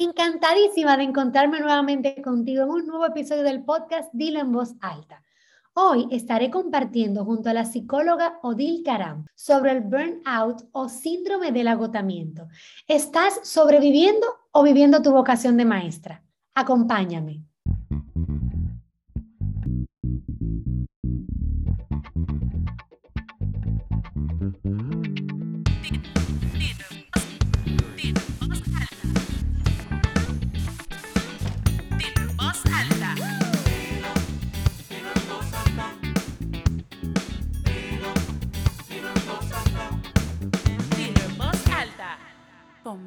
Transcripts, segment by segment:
Encantadísima de encontrarme nuevamente contigo en un nuevo episodio del podcast Dilo en voz alta. Hoy estaré compartiendo junto a la psicóloga Odil Karam sobre el burnout o síndrome del agotamiento. ¿Estás sobreviviendo o viviendo tu vocación de maestra? Acompáñame.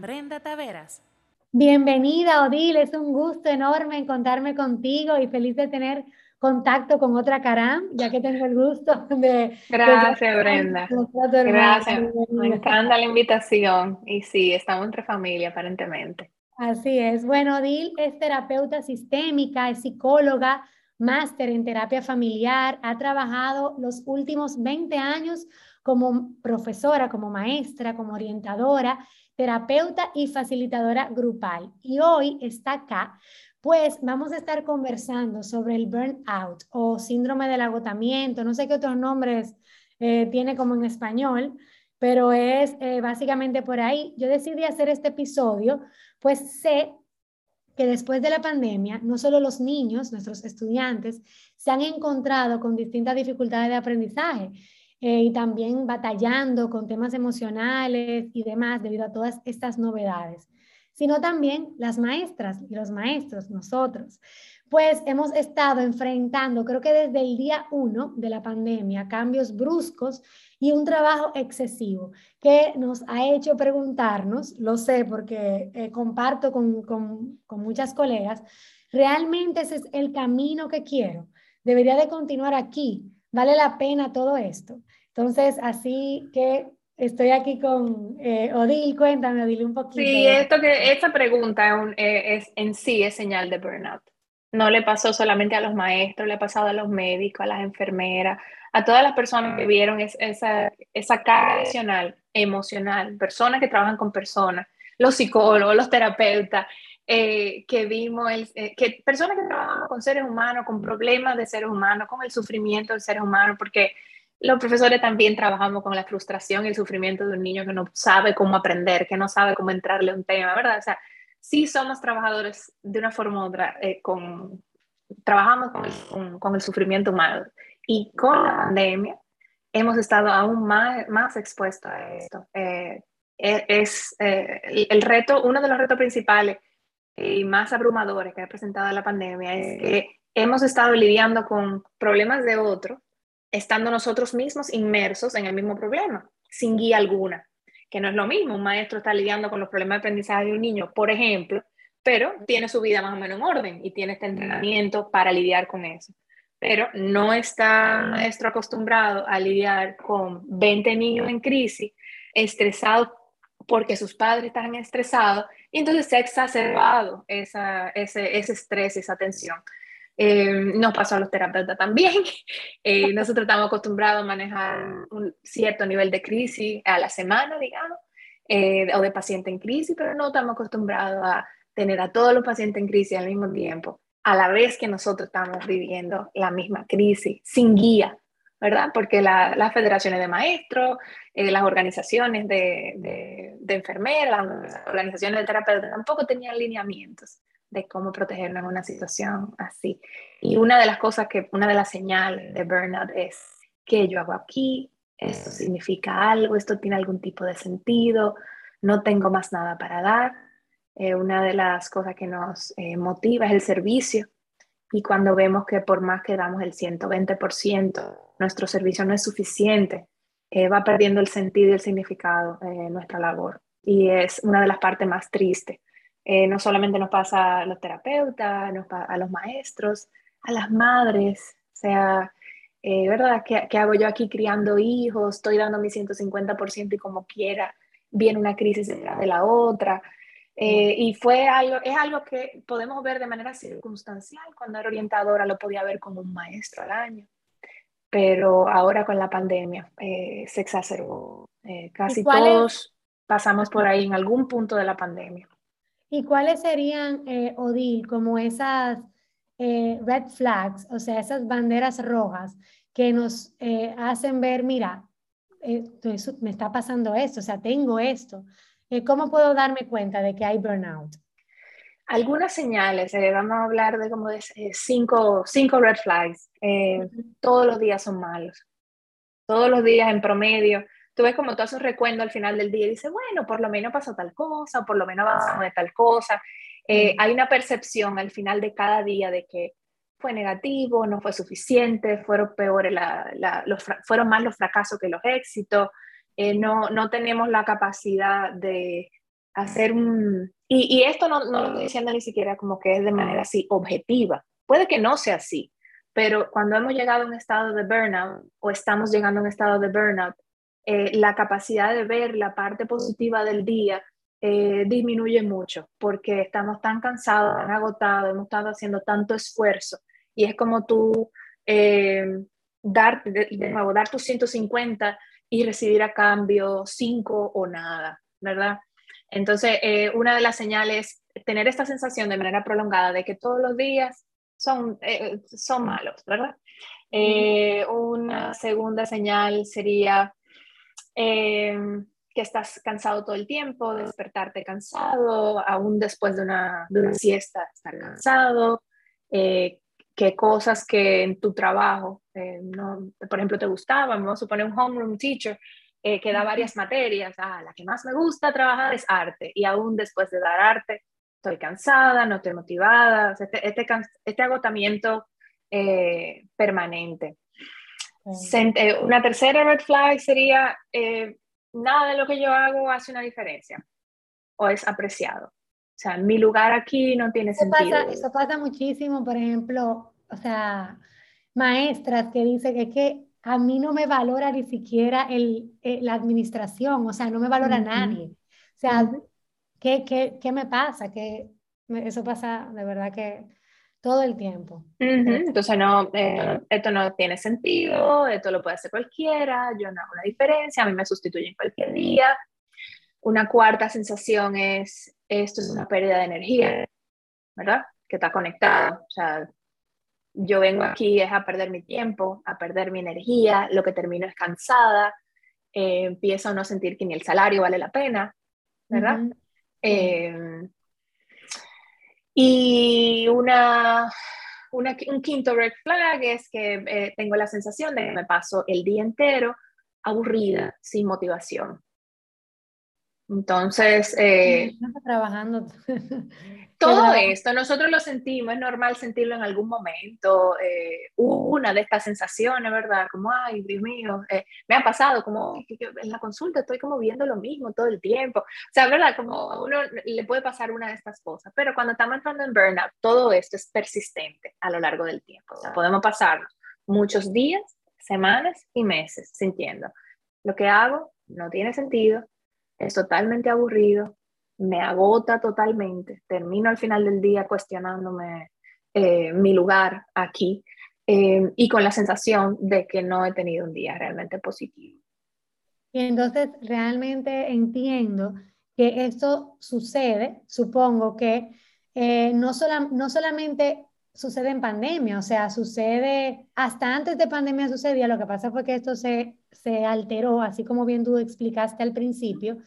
Brenda Taveras. Bienvenida, Odil. Es un gusto enorme encontrarme contigo y feliz de tener contacto con otra Caram, ya que tengo el gusto de... Gracias, Brenda. Gracias. Me encanta la invitación. Y sí, estamos entre familia, aparentemente. Así es. Bueno, Odil es terapeuta sistémica, es psicóloga, máster en terapia familiar, ha trabajado los últimos 20 años como profesora, como maestra, como orientadora terapeuta y facilitadora grupal. Y hoy está acá, pues vamos a estar conversando sobre el burnout o síndrome del agotamiento, no sé qué otros nombres eh, tiene como en español, pero es eh, básicamente por ahí. Yo decidí hacer este episodio, pues sé que después de la pandemia, no solo los niños, nuestros estudiantes, se han encontrado con distintas dificultades de aprendizaje eh, y también batallando con temas emocionales y demás debido a todas estas novedades, sino también las maestras y los maestros, nosotros. Pues hemos estado enfrentando, creo que desde el día uno de la pandemia, cambios bruscos y un trabajo excesivo que nos ha hecho preguntarnos, lo sé porque eh, comparto con, con, con muchas colegas, ¿realmente ese es el camino que quiero? ¿Debería de continuar aquí? ¿Vale la pena todo esto? Entonces, así que estoy aquí con eh, Odil, cuéntame, Odil, un poquito. Sí, esto que, esta pregunta eh, es, en sí es señal de burnout. No le pasó solamente a los maestros, le ha pasado a los médicos, a las enfermeras, a todas las personas que vieron esa, esa carga adicional emocional, personas que trabajan con personas, los psicólogos, los terapeutas, eh, que vimos, el, que personas que trabajan con seres humanos, con problemas de seres humanos, con el sufrimiento de seres humanos, porque los profesores también trabajamos con la frustración y el sufrimiento de un niño que no sabe cómo aprender, que no sabe cómo entrarle a un tema, ¿verdad? O sea, sí somos trabajadores de una forma u otra, eh, con, trabajamos con el, sufrimiento humano. Y con la pandemia hemos estado aún más, más expuestos a esto. Eh, e, es eh, el reto, uno de los retos principales y más abrumadores que ha presentado la pandemia es que hemos estado lidiando con problemas de otro estando nosotros mismos inmersos en el mismo problema, sin guía alguna, que no es lo mismo. Un maestro está lidiando con los problemas de aprendizaje de un niño, por ejemplo, pero tiene su vida más o menos en orden y tiene este entrenamiento para lidiar con eso. Pero no está maestro acostumbrado a lidiar con 20 niños en crisis, estresados porque sus padres están estresados, y entonces se ha exacerbado esa, ese, ese estrés, esa tensión. Eh, nos pasó a los terapeutas también. Eh, nosotros estamos acostumbrados a manejar un cierto nivel de crisis a la semana, digamos, eh, o de paciente en crisis, pero no estamos acostumbrados a tener a todos los pacientes en crisis al mismo tiempo, a la vez que nosotros estamos viviendo la misma crisis, sin guía, ¿verdad? Porque las federaciones de maestros, las organizaciones de, de, de enfermeras, las organizaciones de terapeutas tampoco tenían lineamientos de cómo protegernos en una situación así. Y una de las cosas que, una de las señales de burnout es que yo hago aquí, esto significa algo, esto tiene algún tipo de sentido, no tengo más nada para dar. Eh, una de las cosas que nos eh, motiva es el servicio. Y cuando vemos que por más que damos el 120%, nuestro servicio no es suficiente, eh, va perdiendo el sentido y el significado nuestra labor. Y es una de las partes más tristes eh, no solamente nos pasa a los terapeutas, a los maestros, a las madres, o sea, eh, ¿verdad? ¿Qué, ¿Qué, hago yo aquí criando hijos? Estoy dando mi 150% y como quiera, viene una crisis de la otra. Eh, y fue algo, es algo que podemos ver de manera circunstancial. Cuando era orientadora lo podía ver como un maestro al año, pero ahora con la pandemia se exacerbó. casi todos pasamos por ahí en algún punto de la pandemia. ¿Y cuáles serían, eh, Odil, como esas eh, red flags, o sea, esas banderas rojas que nos eh, hacen ver, mira, me está pasando esto, o sea, tengo esto. ¿Cómo puedo darme cuenta de que hay burnout? Algunas señales, vamos a hablar de como de cinco, cinco red flags. todos los días son malos. Todos los días en promedio tú ves como todo su recuento al final del día y dices, bueno, por lo menos pasó tal cosa, por lo menos avanzamos de tal cosa. Eh, hay una percepción al final de cada día de que fue negativo, no fue suficiente, fueron peores, los, fueron más los fracasos que los éxitos, eh, no, no tenemos la capacidad de hacer un... Y, y esto no, no, lo estoy diciendo ni siquiera como que es de manera así objetiva, puede que no sea así, pero cuando hemos llegado a un estado de burnout o estamos llegando a un estado de burnout, eh, la capacidad de ver la parte positiva del día eh, disminuye mucho porque estamos tan cansados, tan agotados, hemos estado haciendo tanto esfuerzo y es como tú eh, dar, de, nuevo, dar tus 150 y recibir a cambio 5 o nada, ¿verdad? Entonces, una de las señales es tener esta sensación de manera prolongada de que todos los días son, son malos, ¿verdad? una segunda señal sería Em, que estás cansado todo el tiempo, despertarte cansado, aún después de una, de una siesta estar cansado, eh, que cosas que en tu trabajo, eh, no, por ejemplo, te gustaban, vamos a suponer un homeroom teacher eh, que da varias materias, ah, la que más me gusta trabajar es arte, y aún después de dar arte, estoy cansada, no estoy motivada, este, este, este agotamiento permanente. Eh, una tercera red flag sería, eh, nada de lo que yo hago hace una diferencia o es apreciado. O sea, mi lugar aquí no tiene sentido. eso pasa muchísimo, por ejemplo, o sea, maestras que dicen que, que a mí no me valora ni siquiera el, eh, la administración, o sea, no me valora nadie. O sea, ¿qué, qué, ¿qué, me pasa? Que eso pasa de verdad que todo el tiempo. Entonces, no, eh, esto no tiene sentido, esto lo puede hacer cualquiera, yo no hago una diferencia, a mí me sustituyen cualquier día. Una cuarta sensación es, esto es una pérdida de energía, ¿verdad? Que está conectado. O sea, yo vengo aquí es a perder mi tiempo, a perder mi energía, lo que termino es cansada, eh, empiezo a no sentir que ni el salario vale la pena, ¿verdad? Y una, un quinto red flag es que eh, tengo la sensación de que me paso el día entero aburrida, sin motivación. Entonces, eh, trabajando. todo esto, nosotros lo sentimos, es normal sentirlo en algún momento, eh, una de estas sensaciones, ¿verdad? Como, ay, Dios mío, eh, me ha pasado, como en la consulta estoy como viendo lo mismo todo el tiempo. O sea, ¿verdad? Como a uno le puede pasar una de estas cosas, pero cuando estamos entrando en burnout, todo esto es persistente a lo largo del tiempo. O sea, podemos pasar muchos días, semanas y meses sintiendo. Lo que hago no tiene sentido, es totalmente aburrido, me agota totalmente, termino al final del día cuestionándome eh, mi lugar aquí eh, y con la sensación de que no he tenido un día realmente positivo. Y entonces realmente entiendo que esto sucede, supongo que eh, no, no solamente sucede en pandemia, o sea, sucede, hasta antes de pandemia sucedía, lo que pasa fue que esto se, se alteró, así como bien tú explicaste al principio,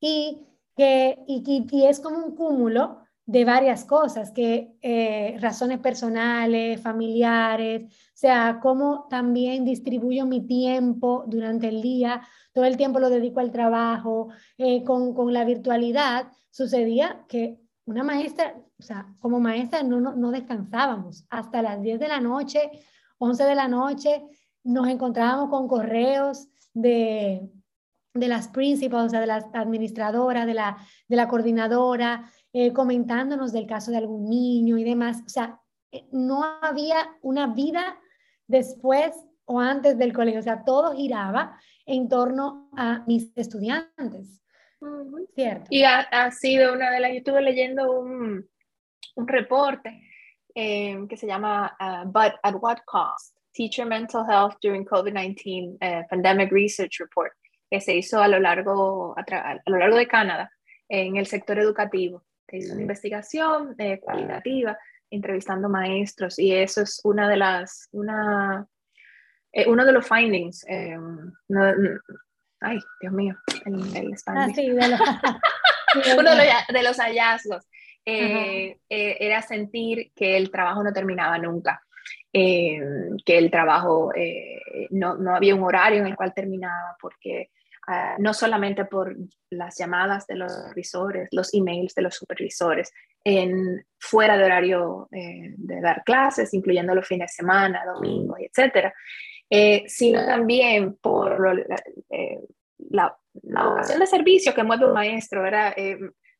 y que y, y es como un cúmulo de varias cosas, que eh, razones personales, familiares, o sea, cómo también distribuyo mi tiempo durante el día, todo el tiempo lo dedico al trabajo, eh, con, con, la virtualidad, sucedía que una maestra, o sea, como maestra no, no, descansábamos hasta las 10 de la noche, 11 de la noche, nos encontrábamos con correos de, de las principals, o sea, de las administradoras, de la, de la coordinadora, eh, comentándonos del caso de algún niño y demás. O sea, eh, no había una vida después o antes del colegio, o sea, todo giraba en torno a mis estudiantes. Cierto. Y ha, sido una de las, yo estuve leyendo un, un reporte eh, que se llama uh, But at What Cost? Teacher Mental Health During COVID-19 Pandemic Research Report, que se hizo a lo largo, a, lo largo de Canadá en el sector educativo. te hizo una investigación eh, cualitativa, entrevistando maestros, y eso es una de las, una, eh, uno de los findings. Eh, ay, Dios mío, el, el ah, sí, de los, uno de los, hallazgos era sentir que el trabajo no terminaba nunca. Que el trabajo no, no, había un horario en el cual terminaba porque Ah, no solamente por las llamadas de los supervisores, los emails de los supervisores, en, fuera de horario eh, de dar clases, incluyendo los fines de semana, domingos, etcétera, eh, sino también por eh, la, la, vocación de servicio que mueve un maestro, ¿verdad?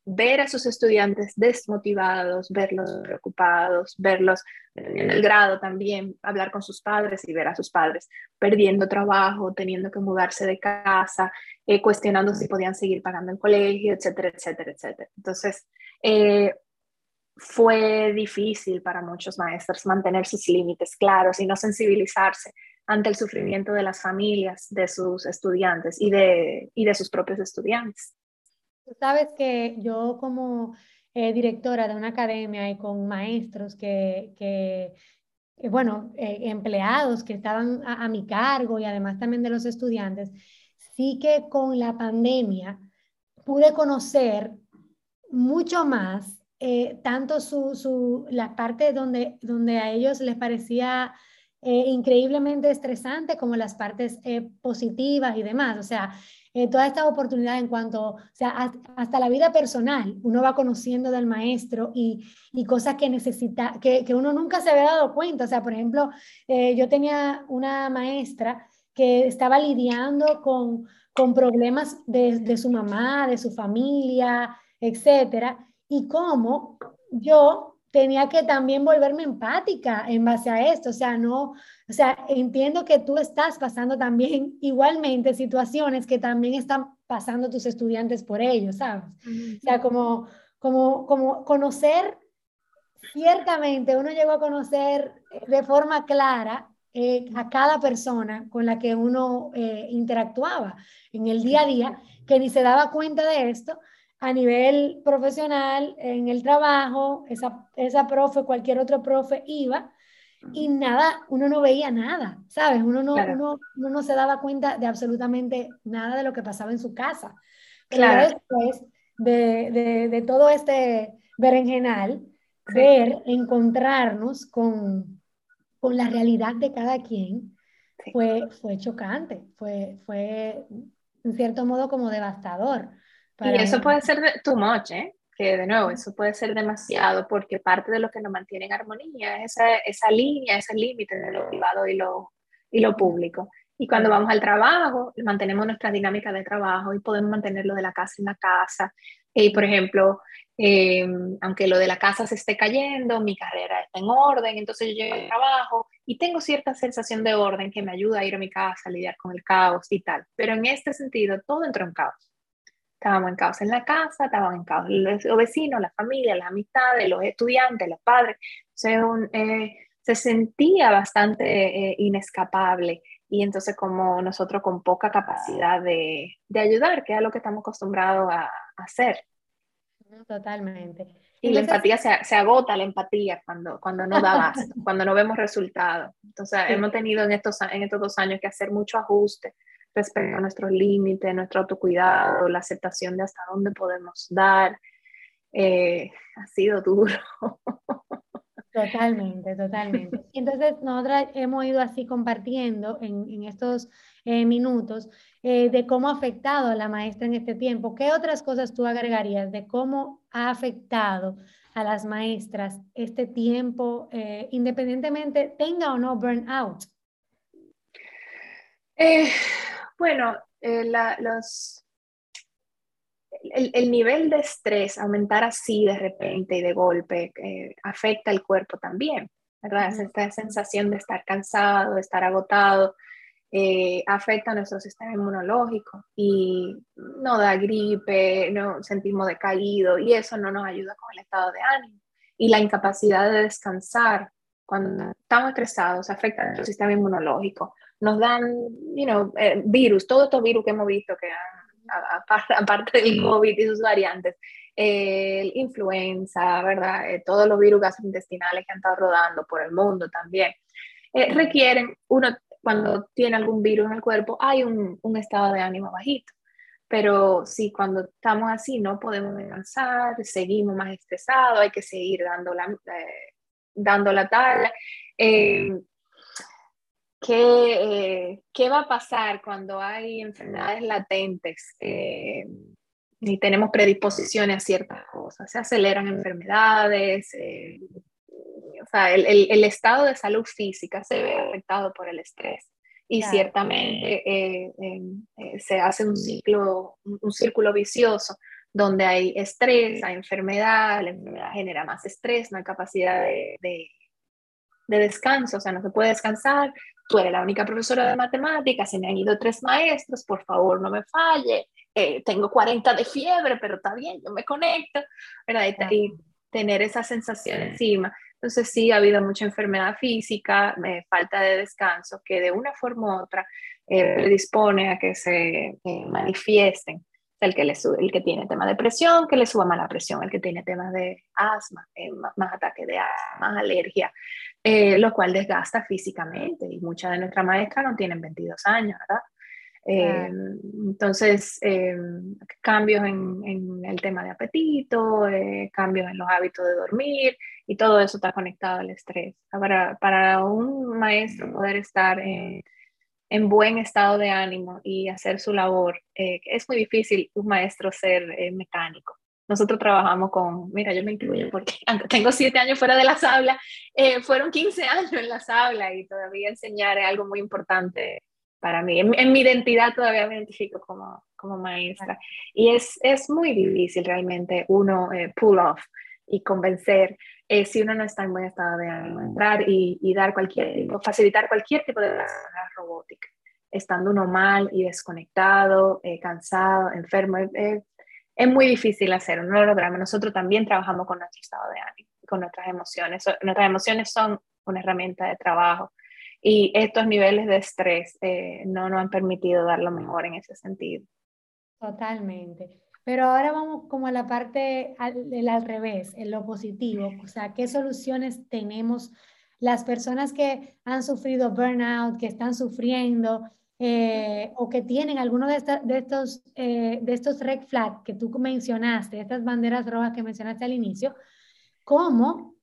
Ver a sus estudiantes desmotivados, verlos preocupados, verlos en el grado también, hablar con sus padres y ver a sus padres perdiendo trabajo, teniendo que mudarse de casa, eh, cuestionando si podían seguir pagando el colegio, etcétera, etcétera, etcétera. Entonces, eh, fue difícil para muchos maestros mantener sus límites claros y no sensibilizarse ante el sufrimiento de las familias, de sus estudiantes y de, y de sus propios estudiantes. Tú sabes que yo como eh, directora de una academia y con maestros que, que bueno, eh, empleados que estaban a, mi cargo y además también de los estudiantes, sí que con la pandemia pude conocer mucho más, eh, tanto su, su, la parte donde, donde a ellos les parecía increíblemente estresante como las partes positivas y demás. O sea, eh, todas estas oportunidades en cuanto, o hasta la vida personal, uno va conociendo del maestro y, y cosas que necesita, que, que, uno nunca se había dado cuenta. O sea, por ejemplo, eh, yo tenía una maestra que estaba lidiando con, con problemas de, de su mamá, de su familia, etcétera, y cómo yo tenía que también volverme empática en base a esto, o sea, no, o sea, entiendo que tú estás pasando también igualmente situaciones que también están pasando tus estudiantes por ellos, ¿sabes? O sea, como, como, como conocer, ciertamente uno llegó a conocer de forma clara eh, a cada persona con la que uno eh, interactuaba en el día a día, que ni se daba cuenta de esto, a nivel profesional, en el trabajo, esa, esa profe, cualquier otro profe iba y nada, uno no veía nada, ¿sabes? Uno no, uno, no se daba cuenta de absolutamente nada de lo que pasaba en su casa. Claro. después de, de, de, todo este berenjenal, ver, encontrarnos con, con la realidad de cada quien, fue, fue chocante, fue, fue en cierto modo como devastador y eso puede ser too much, ¿eh? que de nuevo, eso puede ser demasiado porque parte de lo que nos mantiene en armonía es esa, esa línea, ese límite de lo privado y lo, y lo público. Y cuando vamos al trabajo, mantenemos nuestra dinámica de trabajo y podemos mantenerlo de la casa en la casa. Y, por ejemplo, em, aunque lo de la casa se esté cayendo, mi carrera está en orden, entonces yo llego al trabajo y tengo cierta sensación de orden que me ayuda a ir a mi casa, a lidiar con el caos y tal. Pero en este sentido, todo entró en caos. Estábamos en caos en la casa, estaban en caos los vecinos, la familia, las amistades, los estudiantes, los padres. Eh, se sentía bastante eh, inescapable y entonces como nosotros con poca capacidad de, de ayudar, que es lo que estamos acostumbrados a, hacer. Totalmente. Y la empatía se, se, agota, la empatía cuando, cuando no da más, cuando no vemos resultados. Entonces hemos tenido en estos, en estos dos años que hacer mucho ajuste respecto a nuestros límites, nuestro autocuidado, la aceptación de hasta dónde podemos dar. Eh, ha sido duro. Totalmente, totalmente. Entonces, nosotros hemos ido así compartiendo en, en estos eh, minutos eh, de cómo ha afectado a la maestra en este tiempo. ¿Qué otras cosas tú agregarías de cómo ha afectado a las maestras este tiempo, independientemente tenga o no burnout? Bueno, eh, los, el, nivel de estrés, aumentar así de repente y de golpe, eh, afecta el cuerpo también, ¿verdad? Esta sensación de estar cansado, de estar agotado, eh, afecta a nuestro sistema inmunológico y no da gripe, no sentimos decaído y eso no nos ayuda con el estado de ánimo. Y la incapacidad de descansar cuando estamos estresados afecta a nuestro sistema inmunológico nos dan, you know, eh, virus, todos estos virus que hemos visto que aparte del COVID y sus variantes, eh, influenza, ¿verdad? Eh, todos los virus gastrointestinales que han estado rodando por el mundo también, eh, requieren, uno cuando tiene algún virus en el cuerpo, hay un, un estado de ánimo bajito. Pero si cuando estamos así no podemos descansar, seguimos más estresados, hay que seguir dando la, eh, dando la tabla. Eh, ¿qué, ¿qué, va a pasar cuando hay enfermedades latentes y tenemos predisposiciones a ciertas cosas? Se aceleran enfermedades, o sea, el, el, el, estado de salud física se ve afectado por el estrés. Y ciertamente eh, eh, se hace un ciclo, un, círculo vicioso donde hay estrés, hay enfermedad, la enfermedad genera más estrés, no hay capacidad de, de, de descanso, o sea, no se puede descansar. Tú eres la única profesora de matemáticas, se me han ido tres maestros, por favor no me falle. Eh, tengo 40 de fiebre, pero está bien, yo me conecto, ¿verdad? Y, tener esa sensación encima. Entonces sí, ha habido mucha enfermedad física, eh, falta de descanso, que de una forma u otra eh, predispone a que se eh, manifiesten. El que, le sube, el que tiene temas de presión, que le suba más la presión, el que tiene temas de asma, más, más, ataque de asma, más alergia, lo cual desgasta físicamente. Y muchas de nuestras maestras no tienen 22 años, ¿verdad? Eh, entonces, eh, cambios en, en, el tema de apetito, eh, cambios en los hábitos de dormir y todo eso está conectado al estrés. Para, para un maestro poder estar en, en, buen estado de ánimo y hacer su labor, es muy difícil un maestro ser mecánico. Nosotros trabajamos con, mira, yo me incluyo porque tengo siete años fuera de las aulas, fueron 15 años en las aulas y todavía enseñar es algo muy importante para mí. En, mi identidad todavía me identifico como, como maestra. Y es, es muy difícil realmente uno eh, pull off y convencer eh, si uno no está en buen estado de ánimo, entrar y, y dar cualquier tipo, facilitar cualquier tipo de robótica, estando uno mal y desconectado, eh, cansado, enfermo. es muy difícil hacerlo, no lo logramos. Nosotros también trabajamos con nuestro estado de ánimo, con nuestras emociones. Nuestras emociones son una herramienta de trabajo y estos niveles de estrés eh, no nos han permitido dar lo mejor en ese sentido. Totalmente. Pero ahora vamos como a la parte del al revés, en lo positivo. O sea, ¿qué soluciones tenemos las personas que han sufrido burnout, que están sufriendo eh, o que tienen alguno de, de estos, eh, de estos red flags que tú mencionaste, estas banderas rojas que mencionaste al inicio? ¿Cómo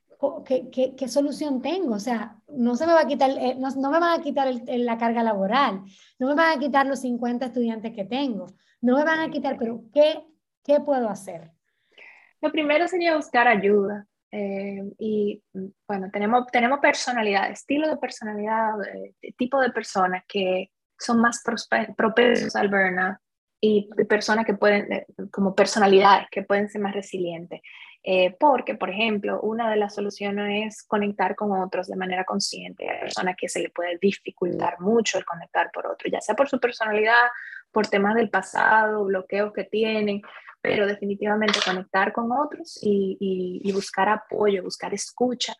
¿Qué, qué, qué, solución tengo? O sea, no se me va a quitar, eh, no, no, me van a quitar el, la carga laboral, no me van a quitar los 50 estudiantes que tengo, no me van a quitar, pero ¿qué, qué puedo hacer? Lo primero sería buscar ayuda. Eh, y bueno, tenemos, tenemos personalidad, estilo de personalidad, eh, tipo de personas que son más propensos al burnout y personas que pueden, como personalidades, que pueden ser más resilientes. Eh, porque, por ejemplo, una de las soluciones es conectar con otros de manera consciente. Hay personas que se le puede dificultar mucho el conectar por otro, ya sea por su personalidad, por temas del pasado, bloqueos que tienen, pero definitivamente conectar con otros y, y, buscar apoyo, buscar escucha,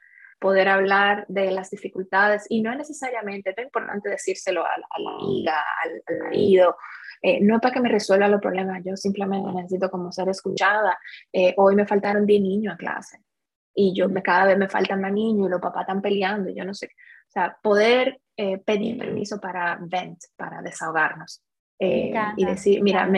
poder hablar de las dificultades y no necesariamente, es importante decírselo a, a la amiga, al, al marido, eh, no es para que me resuelva los problemas, yo simplemente necesito como ser escuchada. Eh, hoy me faltaron 10 niños a clase y yo me, cada vez me faltan más niños y los papás están peleando y yo no sé. O sea, poder eh, pedir permiso para vent, para desahogarnos. y decir, mira,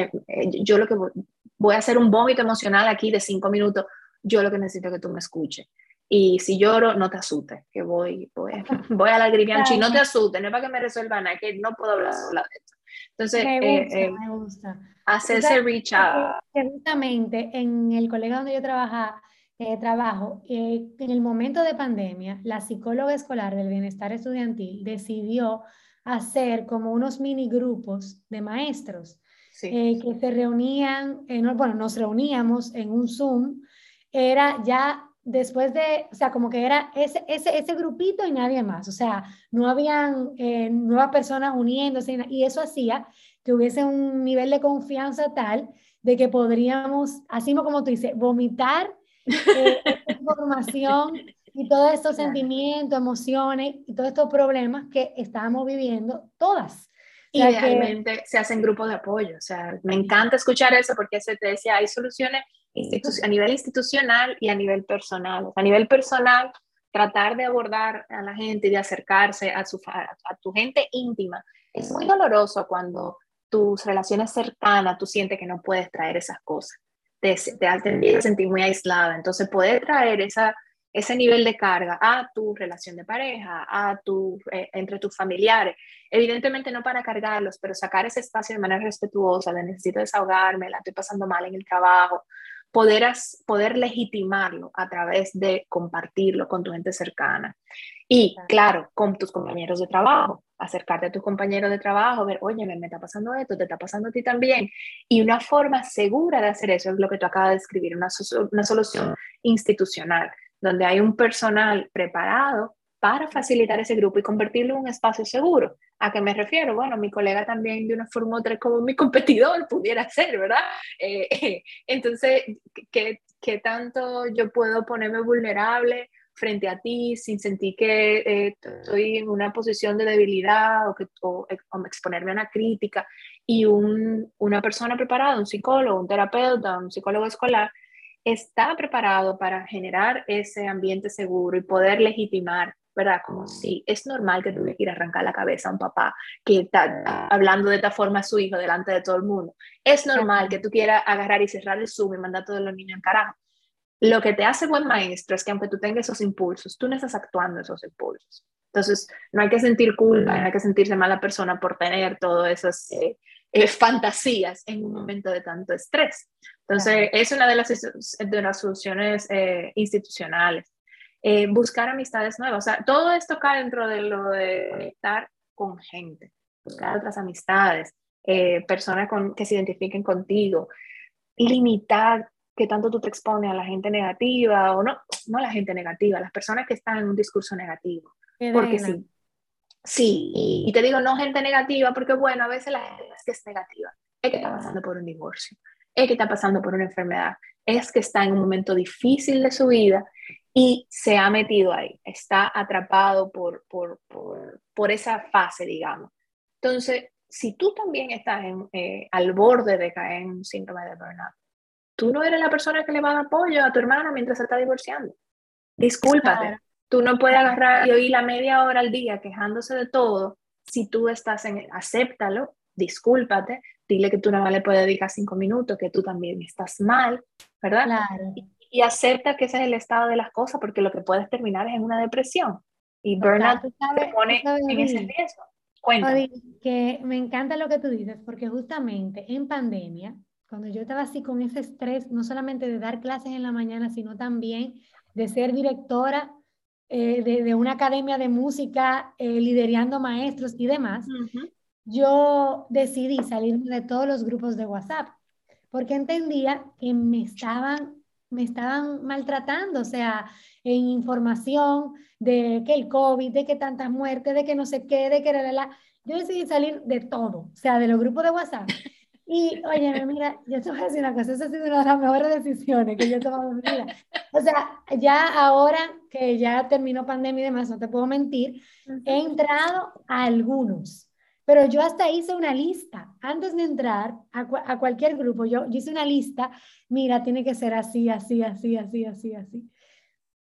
yo lo que voy, voy a hacer un vómito emocional aquí de cinco minutos, yo lo que necesito es que tú me escuches. Y si lloro, no te asustes, que voy, voy, voy a la y no te asustes, no es para que me resuelva nada, que no puedo hablar sola de esto. Entonces, me eh, gusta, eh, me gusta. hacerse reach out. Justamente en el colegio donde yo trabaja, eh, trabajo, en el momento de pandemia, la psicóloga escolar del bienestar estudiantil decidió hacer como unos mini grupos de maestros que se reunían, bueno, nos reuníamos en un Zoom, era ya después de, o sea, como que era ese, ese, ese grupito y nadie más, o sea, no habían eh, nuevas personas uniéndose y eso hacía que hubiese un nivel de confianza tal de que podríamos, así como tú dices, vomitar eh, información y todos estos sentimientos, emociones y todos estos problemas que estábamos viviendo todas. Y realmente se hacen grupos de apoyo, o sea, me encanta escuchar eso porque se te decía, hay soluciones a nivel institucional y a nivel personal. A nivel personal, tratar de abordar a la gente de acercarse a, su, a, tu gente íntima es muy doloroso cuando tus relaciones cercanas, tú sientes que no puedes traer esas cosas. Te, te, te sentir muy aislada. Entonces, poder traer esa, ese nivel de carga a tu relación de pareja, a tu, eh, entre tus familiares. Evidentemente no para cargarlos, pero sacar ese espacio de manera respetuosa, de necesito desahogarme, la estoy pasando mal en el trabajo, poder, poder legitimarlo a través de compartirlo con tu gente cercana. Y claro, con tus compañeros de trabajo, acercarte a tus compañeros de trabajo, ver, oye, me, me está pasando esto, te está pasando a ti también. Y una forma segura de hacer eso es lo que tú acabas de escribir, una, una solución institucional donde hay un personal preparado para facilitar ese grupo y convertirlo en un espacio seguro. ¿A qué me refiero? Bueno, mi colega también de una forma u otra como mi competidor pudiera ser, ¿verdad? Eh, entonces, ¿qué, ¿qué, tanto yo puedo ponerme vulnerable frente a ti sin sentir que eh, estoy en una posición de debilidad o, que, o, exponerme a una crítica? Y un, una persona preparada, un psicólogo, un terapeuta, un psicólogo escolar, está preparado para generar ese ambiente seguro y poder legitimar, ¿verdad? Como si es normal que tú le quieras arrancar la cabeza a un papá que está hablando de esta forma a su hijo delante de todo el mundo. Es normal que tú quieras agarrar y cerrar el Zoom y mandar a todos los niños en carajo. Lo que te hace buen maestro es que aunque tú tengas esos impulsos, tú no estás actuando esos impulsos. Entonces, no hay que sentir culpa, no hay que sentirse mala persona por tener todas esas eh, eh, fantasías en un momento de tanto estrés. Entonces, es una de las, de las soluciones eh, institucionales. Eh, buscar amistades nuevas. O sea, todo esto cae dentro de lo de conectar con gente, buscar otras amistades, eh, personas con, que se identifiquen contigo, limitar que tanto tú te expones a la gente negativa o no, no a la gente negativa, a las personas que están en un discurso negativo. Porque sí, sí, y te digo no gente negativa porque bueno, a veces la gente es que es negativa, es que está pasando por un divorcio, es que está pasando por una enfermedad, es que está en un momento difícil de su vida y se ha metido ahí, está atrapado por, por, por, por esa fase, digamos. Entonces, si tú también estás en, eh, al borde de caer en un síndrome de burnout, tú no eres la persona que le va a dar apoyo a tu hermana mientras se está divorciando. Discúlpate. Tú no puedes agarrar y oír la media hora al día quejándose de todo. Si tú estás en, acéptalo, discúlpate, dile que tú más le puedes dedicar cinco minutos, que tú también estás mal, ¿verdad? Claro. Y, acepta que ese es el estado de las cosas, porque lo que puedes terminar es en una depresión. Y burnout te pone en ese riesgo. Cuéntame. que me encanta lo que tú dices, porque justamente en pandemia, cuando yo estaba así con ese estrés, no solamente de dar clases en la mañana, sino también de ser directora eh, de, una academia de música, eh, liderando maestros y demás, yo decidí salirme de todos los grupos de WhatsApp, porque entendía que me estaban, me estaban maltratando, o sea, en información de que el COVID, de que tantas muertes, de que no sé qué, de que la, la, Yo decidí salir de todo, o sea, de los grupos de WhatsApp. Y, oye, mira, yo te voy a decir una cosa, esa ha sido una de las mejores decisiones que yo he tomado en mi vida. O sea, ya ahora que ya terminó pandemia y demás, no te puedo mentir, he entrado a algunos pero yo hasta hice una lista. Antes de entrar a, cualquier grupo, yo, hice una lista. Mira, tiene que ser así, así, así, así, así, así.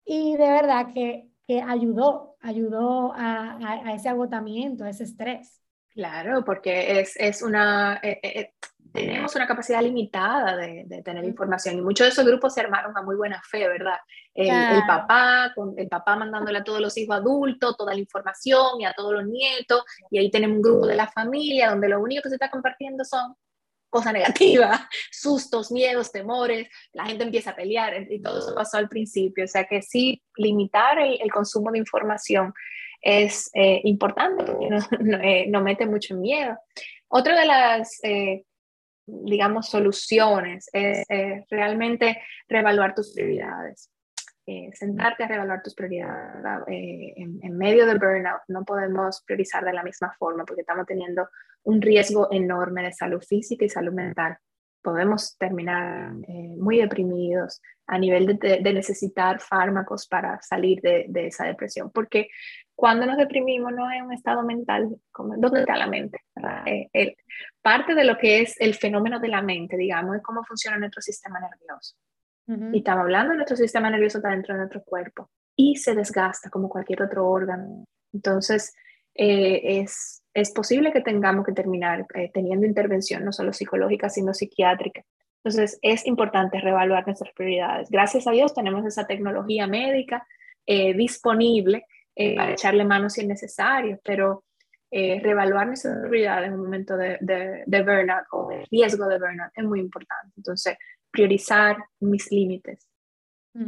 Y de verdad que, que ayudó, ayudó a, a, ese agotamiento, a ese estrés. Claro, porque es, es una, eh, eh, eh, tenemos una capacidad limitada de, de, tener información y muchos de esos grupos se armaron a muy buena fe, ¿verdad? El, el, papá, con el papá mandándole a todos los hijos adultos toda la información y a todos los nietos y ahí tenemos un grupo de la familia donde lo único que se está compartiendo son cosas negativas, sustos, miedos, temores, la gente empieza a pelear y todo eso pasó al principio, o sea que sí, limitar el, el consumo de información es eh, importante porque no, no, eh, no, mete mucho miedo. Otra de las eh, digamos, soluciones, es realmente reevaluar tus prioridades. Eh, sentarte a reevaluar tus prioridades. Eh, en, medio del burnout no podemos priorizar de la misma forma porque estamos teniendo un riesgo enorme de salud física y salud mental. Podemos terminar eh, muy deprimidos a nivel de, de, necesitar fármacos para salir de, de, esa depresión, porque cuando nos deprimimos no es un estado mental, como, ¿dónde está la mente? Eh, el, parte de lo que es el fenómeno de la mente, digamos, es cómo funciona nuestro sistema nervioso. Y estamos hablando, nuestro sistema nervioso está dentro de nuestro cuerpo y se desgasta como cualquier otro órgano. Entonces, eh, es, es, posible que tengamos que terminar eh, teniendo intervención no solo psicológica, sino psiquiátrica. Entonces, es importante reevaluar nuestras prioridades. Gracias a Dios tenemos esa tecnología médica eh, disponible para echarle mano si es necesario, pero reevaluar nuestras prioridades en un momento de, de, de burnout o de riesgo de burnout es muy importante. Entonces, priorizar mis límites,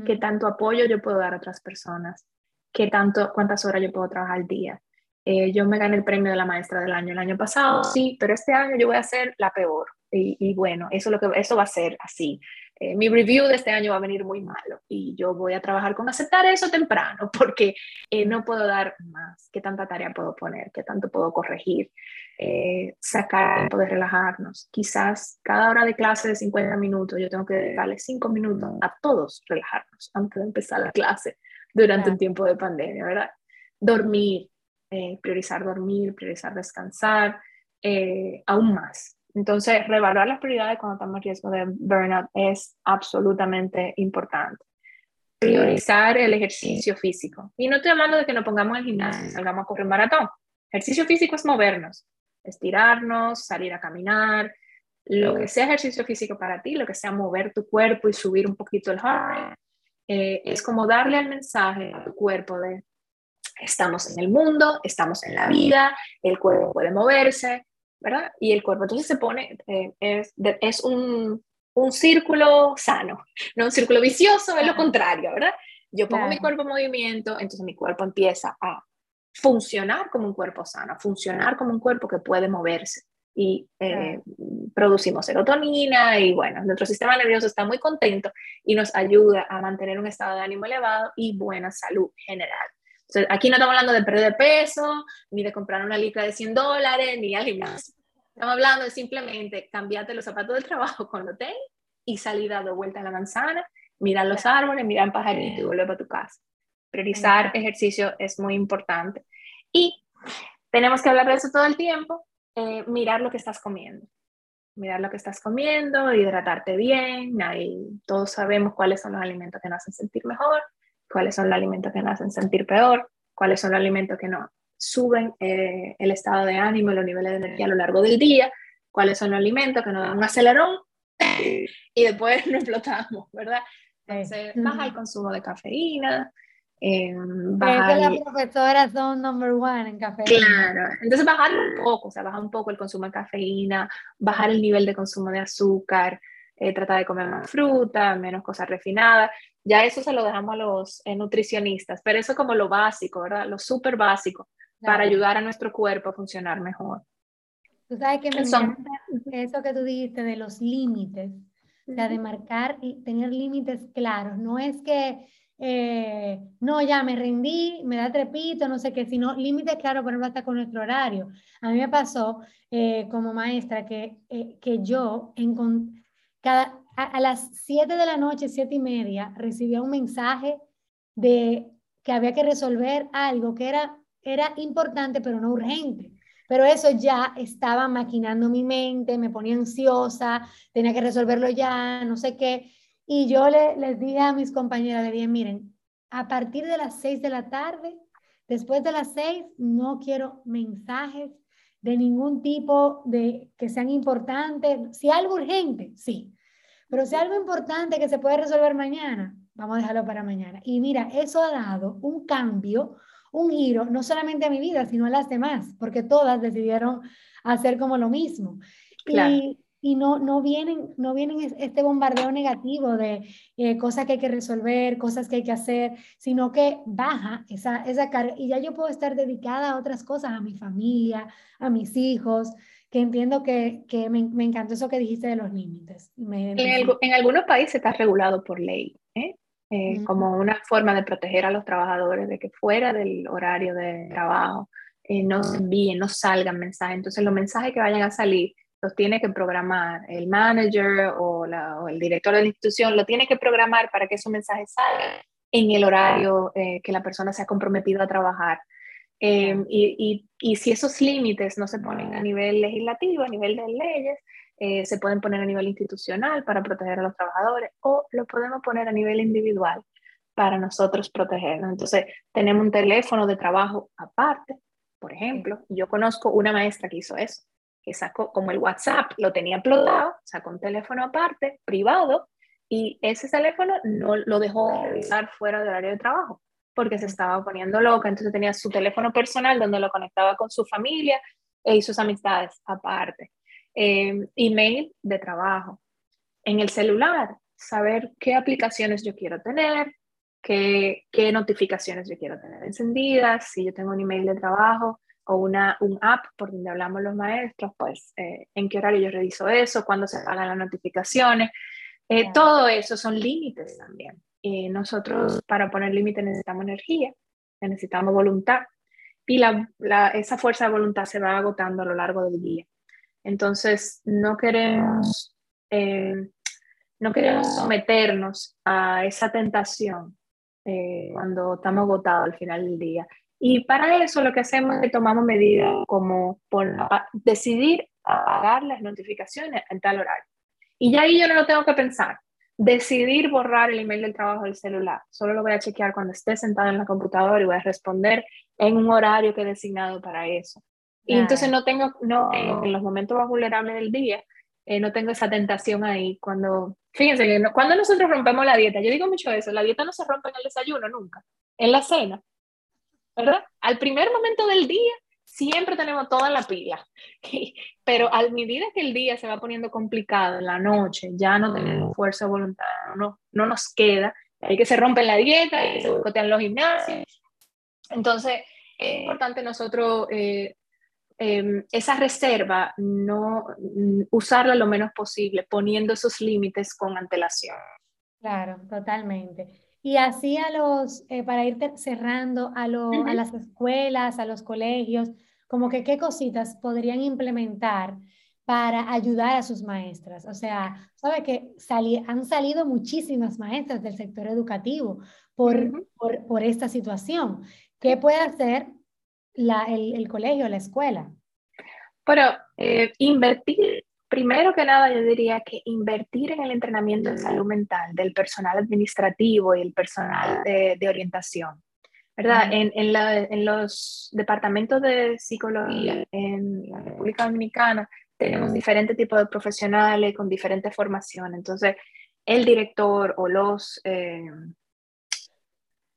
qué tanto apoyo yo puedo dar a otras personas, qué tanto, cuántas horas yo puedo trabajar al día. Eh, yo me gané el premio de la maestra del año el año pasado, sí, pero este año yo voy a ser la peor. Y, bueno, eso, lo que, eso va a ser así. Eh, mi review de este año va a venir muy malo y yo voy a trabajar con aceptar eso temprano porque eh, no puedo dar más, qué tanta tarea puedo poner, qué tanto puedo corregir, eh, sacar tiempo de relajarnos. Quizás cada hora de clase de 50 minutos yo tengo que dedicarle 5 minutos a todos relajarnos antes de empezar la clase durante un tiempo de pandemia, ¿verdad? Dormir, priorizar dormir, priorizar descansar, aún más entonces, revaluar las prioridades cuando estamos en riesgo de burnout es absolutamente importante. Priorizar el ejercicio físico. Y no estoy hablando de que nos pongamos al gimnasio, salgamos a correr un maratón. Ejercicio físico es movernos, estirarnos, salir a caminar, lo que sea ejercicio físico para ti, lo que sea mover tu cuerpo y subir un poquito el heart rate, eh, es como darle el mensaje a tu cuerpo de estamos en el mundo, estamos en la vida, el cuerpo puede moverse, ¿verdad? Y el cuerpo entonces se pone, eh, es, es un, un, círculo sano, no un círculo vicioso, es lo contrario, ¿verdad? Yo pongo mi cuerpo en movimiento, entonces mi cuerpo empieza a funcionar como un cuerpo sano, a funcionar como un cuerpo que puede moverse. Y eh, producimos serotonina y bueno, nuestro sistema nervioso está muy contento y nos ayuda a mantener un estado de ánimo elevado y buena salud general aquí no estamos hablando de perder peso, ni de comprar una licra de 100 dólares, ni al gimnasio. Estamos hablando de simplemente cambiarte los zapatos del trabajo con los tenis y salir dando vuelta en la manzana, mirar los árboles, mirar pajaritos y volver a tu casa. Priorizar ejercicio es muy importante. Y tenemos que hablar de eso todo el tiempo, eh, mirar lo que estás comiendo. Mirar lo que estás comiendo, hidratarte bien. Ahí todos sabemos cuáles son los alimentos que nos hacen sentir mejor cuáles son los alimentos que nos hacen sentir peor, cuáles son los alimentos que nos suben eh, el estado de ánimo y los niveles de energía a lo largo del día, cuáles son los alimentos que nos dan un acelerón y después nos explotamos, ¿verdad? Entonces, baja el consumo de cafeína. Eh, baja que las profesoras son number one en cafeína. Claro, entonces bajar un poco, o sea, bajar un poco el consumo de cafeína, bajar el nivel de consumo de azúcar, eh, tratar de comer más fruta, menos cosas refinadas. Ya eso se lo dejamos a los eh, nutricionistas, pero eso es como lo básico, ¿verdad? Lo súper básico para ayudar a nuestro cuerpo a funcionar mejor. Tú sabes que me encanta eso que tú dijiste de los límites, o sea, de marcar y tener límites claros. No es que, eh, no, ya me rendí, me da trepito, no sé qué, sino límites claros, por ejemplo, hasta con nuestro horario. A mí me pasó eh, como maestra que, que yo cada, a, las 7 de la noche, siete y media, recibía un mensaje de que había que resolver algo que era, era importante, pero no urgente. Pero eso ya estaba maquinando mi mente, me ponía ansiosa, tenía que resolverlo ya, no sé qué. Y yo le, les dije a mis compañeras, le dije, miren, a partir de las 6 de la tarde, después de las 6, no quiero mensajes de ningún tipo de que sean importantes. Si algo urgente, sí, pero si algo importante que se puede resolver mañana, vamos a dejarlo para mañana. Y mira, eso ha dado un cambio, un giro, no solamente a mi vida, sino a las demás, porque todas decidieron hacer como lo mismo. Y, y no, no, vienen, no vienen este bombardeo negativo de eh, cosas que hay que resolver, cosas que hay que hacer, sino que baja esa, esa carga y ya yo puedo estar dedicada a otras cosas, a mi familia, a mis hijos, que entiendo que, que me, me, encantó eso que dijiste de los límites. En, en, algunos países está regulado por ley, ¿eh? Eh, como una forma de proteger a los trabajadores de que fuera del horario de trabajo eh, no se envíen, no salgan mensajes. Entonces los mensajes que vayan a salir los tiene que programar el manager o, el director de la institución, lo tiene que programar para que esos mensajes salgan en el horario que la persona se ha comprometido a trabajar. Em, y, si esos límites no se ponen a nivel legislativo, a nivel de leyes, eh, se pueden poner a nivel institucional para proteger a los trabajadores o lo podemos poner a nivel individual para nosotros protegernos. Entonces, tenemos un teléfono de trabajo aparte, por ejemplo. Yo conozco una maestra que hizo eso, que sacó como el WhatsApp, lo tenía plotado, sacó un teléfono aparte, privado, y ese teléfono no lo dejó de fuera del horario de trabajo porque se estaba poniendo loca, entonces tenía su teléfono personal donde lo conectaba con su familia y sus amistades aparte. Eh, email de trabajo. En el celular, saber qué aplicaciones yo quiero tener, qué, qué notificaciones yo quiero tener encendidas, si yo tengo un email de trabajo o una, un app por donde hablamos los maestros, pues eh, en qué horario yo reviso eso, cuándo se pagan las notificaciones. Eh, todo eso son límites también. Y nosotros para poner límites necesitamos energía, necesitamos voluntad y la, la, esa fuerza de voluntad se va agotando a lo largo del día. Entonces, no queremos, eh, no queremos someternos a esa tentación eh, cuando estamos agotados al final del día. Y para eso lo que hacemos es que tomamos medidas como por, decidir apagar las notificaciones en tal horario. Y ya ahí yo no lo tengo que pensar. Decidir borrar el email del trabajo del celular. Solo lo voy a chequear cuando esté sentado en la computadora y voy a responder en un horario que he designado para eso. Y entonces no tengo, no, en los momentos más vulnerables del día, eh, no tengo esa tentación ahí. Cuando, fíjense que cuando nosotros rompemos la dieta, yo digo mucho eso, la dieta no se rompe en el desayuno nunca, en la cena, ¿verdad? Al primer momento del día siempre tenemos toda la pila, pero a medida que el día se va poniendo complicado, en la noche, ya no tenemos fuerza de voluntad, no, no nos queda, hay que se rompe la dieta y se boicotean los gimnasios. Entonces, es importante nosotros eh, Em, esa reserva, no mm, usarla lo menos posible, poniendo esos límites con antelación. Claro, totalmente. Y así a los, eh, para ir cerrando, a, a las escuelas, a los colegios, como que qué cositas podrían implementar para ayudar a sus maestras. O sea, sabe que han salido muchísimas maestras del sector educativo por, por, por, esta situación. ¿Qué puede hacer la, el, el, colegio, la escuela? Pero eh, invertir, primero que nada yo diría que invertir en el entrenamiento de salud mental del personal administrativo y el personal de, de orientación. ¿Verdad? En, en, la, en, los departamentos de psicología en la República Dominicana tenemos diferentes tipos de profesionales con diferentes formaciones. Entonces, el director o los... Eh,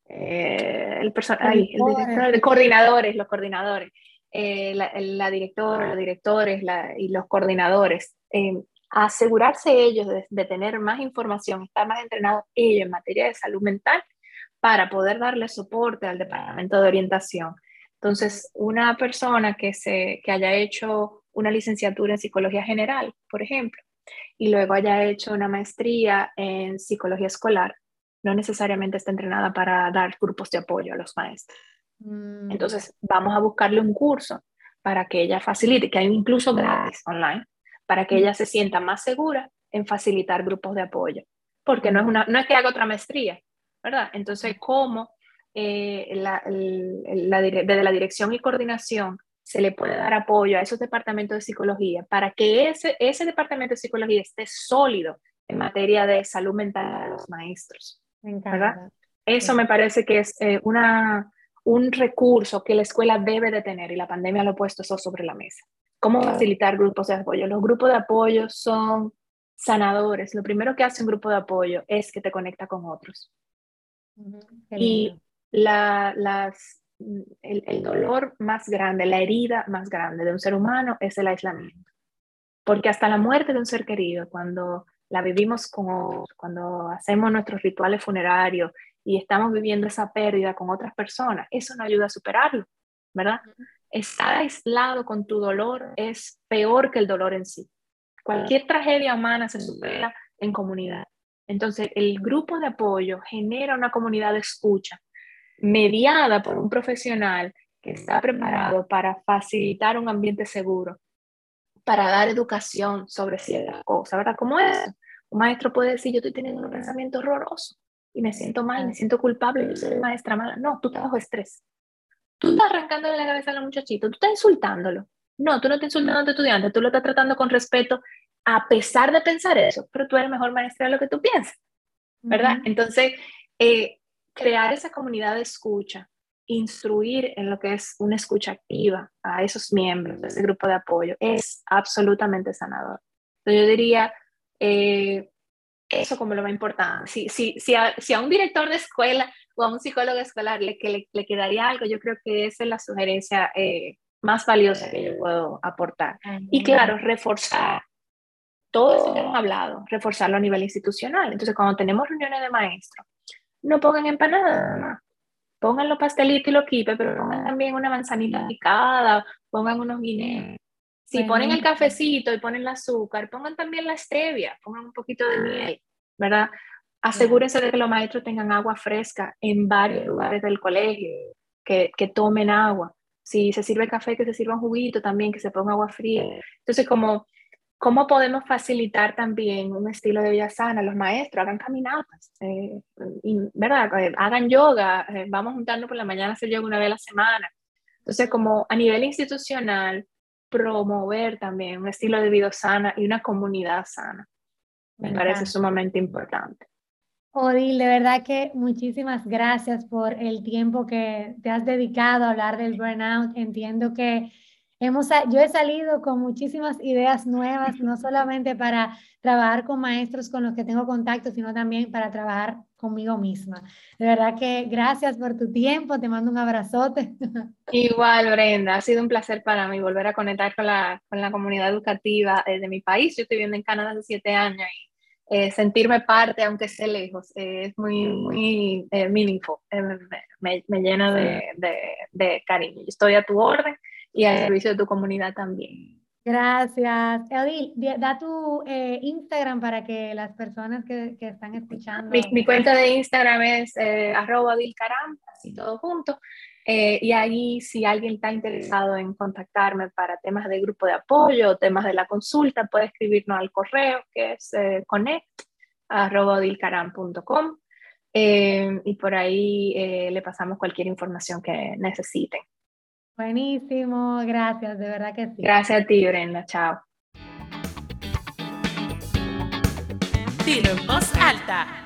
eh, el personal, el director, de coordinadores, los coordinadores, eh, la, directora, los directores y los coordinadores, eh, asegurarse ellos de, tener más información, estar más entrenados ellos en materia de salud mental para poder darle soporte al departamento de orientación. Entonces, una persona que, se, que haya hecho una licenciatura en psicología general, por ejemplo, y luego haya hecho una maestría en psicología escolar, no necesariamente está entrenada para dar grupos de apoyo a los maestros. Mm. Entonces, vamos a buscarle un curso para que ella facilite, que hay incluso gratis online, para que ella se sienta más segura en facilitar grupos de apoyo. Porque no es, una, no es que haga otra maestría, ¿verdad? Entonces, ¿cómo eh, la, desde la dirección y coordinación se le puede dar apoyo a esos departamentos de psicología para que ese, ese departamento de psicología esté sólido en materia de salud mental de los maestros? ¿verdad? Eso me parece que es eh, una, un recurso que la escuela debe de tener y la pandemia lo ha puesto eso sobre la mesa. ¿Cómo facilitar grupos de apoyo? Los grupos de apoyo son sanadores. Lo primero que hace un grupo de apoyo es que te conecta con otros. Y la, las, el, el, dolor más grande, la herida más grande de un ser humano es el aislamiento. Porque hasta la muerte de un ser querido, cuando la vivimos como cuando hacemos nuestros rituales funerarios y estamos viviendo esa pérdida con otras personas, eso no ayuda a superarlo, ¿verdad? Estar aislado con tu dolor es peor que el dolor en sí. Cualquier tragedia humana se supera en comunidad. Entonces, el grupo de apoyo genera una comunidad de escucha mediada por un profesional que está preparado para facilitar un ambiente seguro, para dar educación sobre ciertas cosas, ¿verdad? Como es, un maestro puede decir, yo estoy teniendo un pensamiento horroroso, y me siento mal, me siento culpable, yo soy maestra mala. No, tú estás bajo estrés. Tú estás arrancándole la cabeza a la muchachita, tú estás insultándolo. No, tú no estás insultando a tu estudiante, tú lo estás tratando con respeto a pesar de pensar eso, pero tú eres mejor maestra de lo que tú piensas, ¿verdad? Entonces, eh, crear esa comunidad de escucha, instruir en lo que es una escucha activa a esos miembros de ese grupo de apoyo es absolutamente sanador. Entonces, yo diría, eh, eso como lo más importante. Si, si, si, a, si, a, un director de escuela o a un psicólogo escolar le, que le, quedaría algo, yo creo que esa es la sugerencia eh, más valiosa que yo puedo aportar. Y claro, reforzar todo eso que hemos hablado, reforzarlo a nivel institucional. Entonces, cuando tenemos reuniones de maestros, no pongan empanadas, pongan los pastelitos y los quipes, pero pongan también una manzanita picada, pongan unos guineos si ponen el cafecito y ponen el azúcar, pongan también la stevia, pongan un poquito de miel, ¿verdad? Asegúrense de que los maestros tengan agua fresca en varios lugares del colegio, que, que tomen agua. Si se sirve café, que se sirva un juguito también, que se ponga agua fría. Entonces, como, ¿cómo podemos facilitar también un estilo de vida sana? Los maestros hagan caminatas, eh, ¿verdad? Eh, hagan yoga, eh, vamos juntando por la mañana a hacer yoga una vez a la semana. Entonces, como a nivel institucional, promover también un estilo de vida sana y una comunidad sana. Me, parece sumamente importante. Odil, de verdad que muchísimas gracias por el tiempo que te has dedicado a hablar del burnout. Entiendo que hemos, yo he salido con muchísimas ideas nuevas, no solamente para trabajar con maestros con los que tengo contacto, sino también para trabajar conmigo misma. De verdad que gracias por tu tiempo, te mando un abrazote. Igual, Brenda, ha sido un placer para mí volver a conectar con la, con la comunidad educativa de mi país. Yo estoy viviendo en Canadá hace siete años y eh, sentirme parte, aunque esté lejos, eh, es muy, muy eh, meaningful, me, me, llena de, de, de cariño. Estoy a tu orden y al servicio de tu comunidad también. Gracias. Odil, da tu eh, Instagram para que las personas que, que están escuchando. Mi, cuenta de Instagram es eh, arroba Caram, así todo junto. Eh, y ahí, si alguien está interesado en contactarme para temas de grupo de apoyo, temas de la consulta, puede escribirnos al correo que es eh, connect arroba y por ahí le pasamos cualquier información que necesiten. Buenísimo, gracias, de verdad que sí. Gracias a ti, Brenda, chao. Dilo en voz alta.